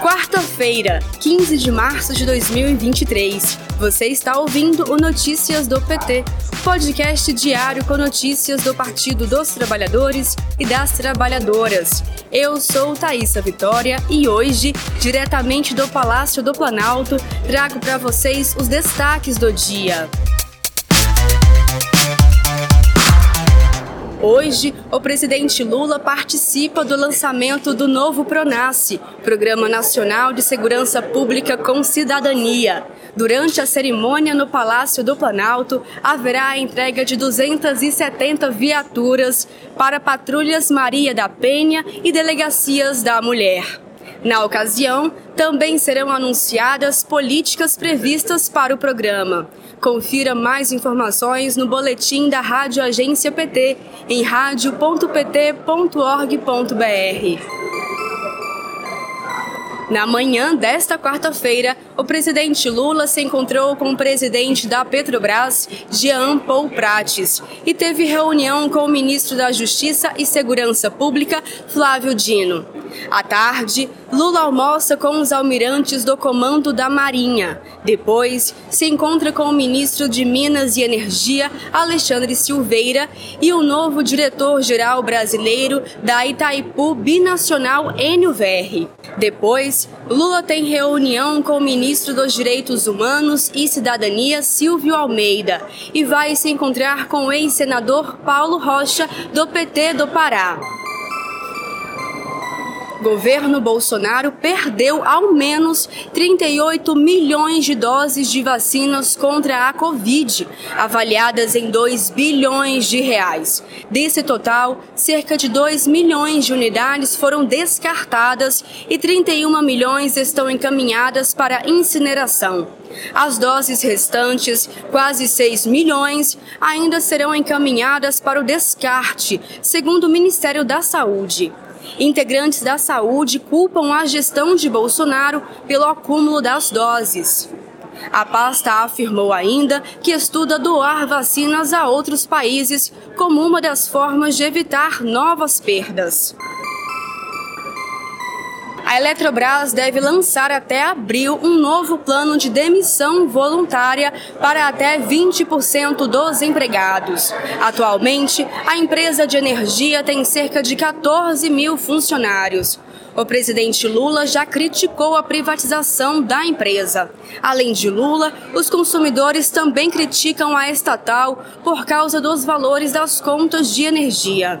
Quarta-feira, 15 de março de 2023. Você está ouvindo o Notícias do PT, podcast diário com notícias do Partido dos Trabalhadores e das Trabalhadoras. Eu sou Thaisa Vitória e hoje, diretamente do Palácio do Planalto, trago para vocês os destaques do dia. Hoje, o presidente Lula participa do lançamento do novo PRONASSE, Programa Nacional de Segurança Pública com Cidadania. Durante a cerimônia no Palácio do Planalto, haverá a entrega de 270 viaturas para patrulhas Maria da Penha e delegacias da mulher. Na ocasião, também serão anunciadas políticas previstas para o programa. Confira mais informações no boletim da Rádio Agência PT em radio.pt.org.br. Na manhã desta quarta-feira, o presidente Lula se encontrou com o presidente da Petrobras, Jean Paul Prates, e teve reunião com o ministro da Justiça e Segurança Pública, Flávio Dino. À tarde, Lula almoça com os almirantes do Comando da Marinha. Depois, se encontra com o ministro de Minas e Energia, Alexandre Silveira, e o novo diretor-geral brasileiro da Itaipu Binacional NUVR. Depois, Lula tem reunião com o ministro dos Direitos Humanos e Cidadania, Silvio Almeida, e vai se encontrar com o ex-senador Paulo Rocha, do PT do Pará governo Bolsonaro perdeu ao menos 38 milhões de doses de vacinas contra a Covid, avaliadas em 2 bilhões de reais. Desse total, cerca de 2 milhões de unidades foram descartadas e 31 milhões estão encaminhadas para incineração. As doses restantes, quase 6 milhões, ainda serão encaminhadas para o descarte, segundo o Ministério da Saúde. Integrantes da saúde culpam a gestão de Bolsonaro pelo acúmulo das doses. A pasta afirmou ainda que estuda doar vacinas a outros países como uma das formas de evitar novas perdas. A Eletrobras deve lançar até abril um novo plano de demissão voluntária para até 20% dos empregados. Atualmente, a empresa de energia tem cerca de 14 mil funcionários. O presidente Lula já criticou a privatização da empresa. Além de Lula, os consumidores também criticam a estatal por causa dos valores das contas de energia.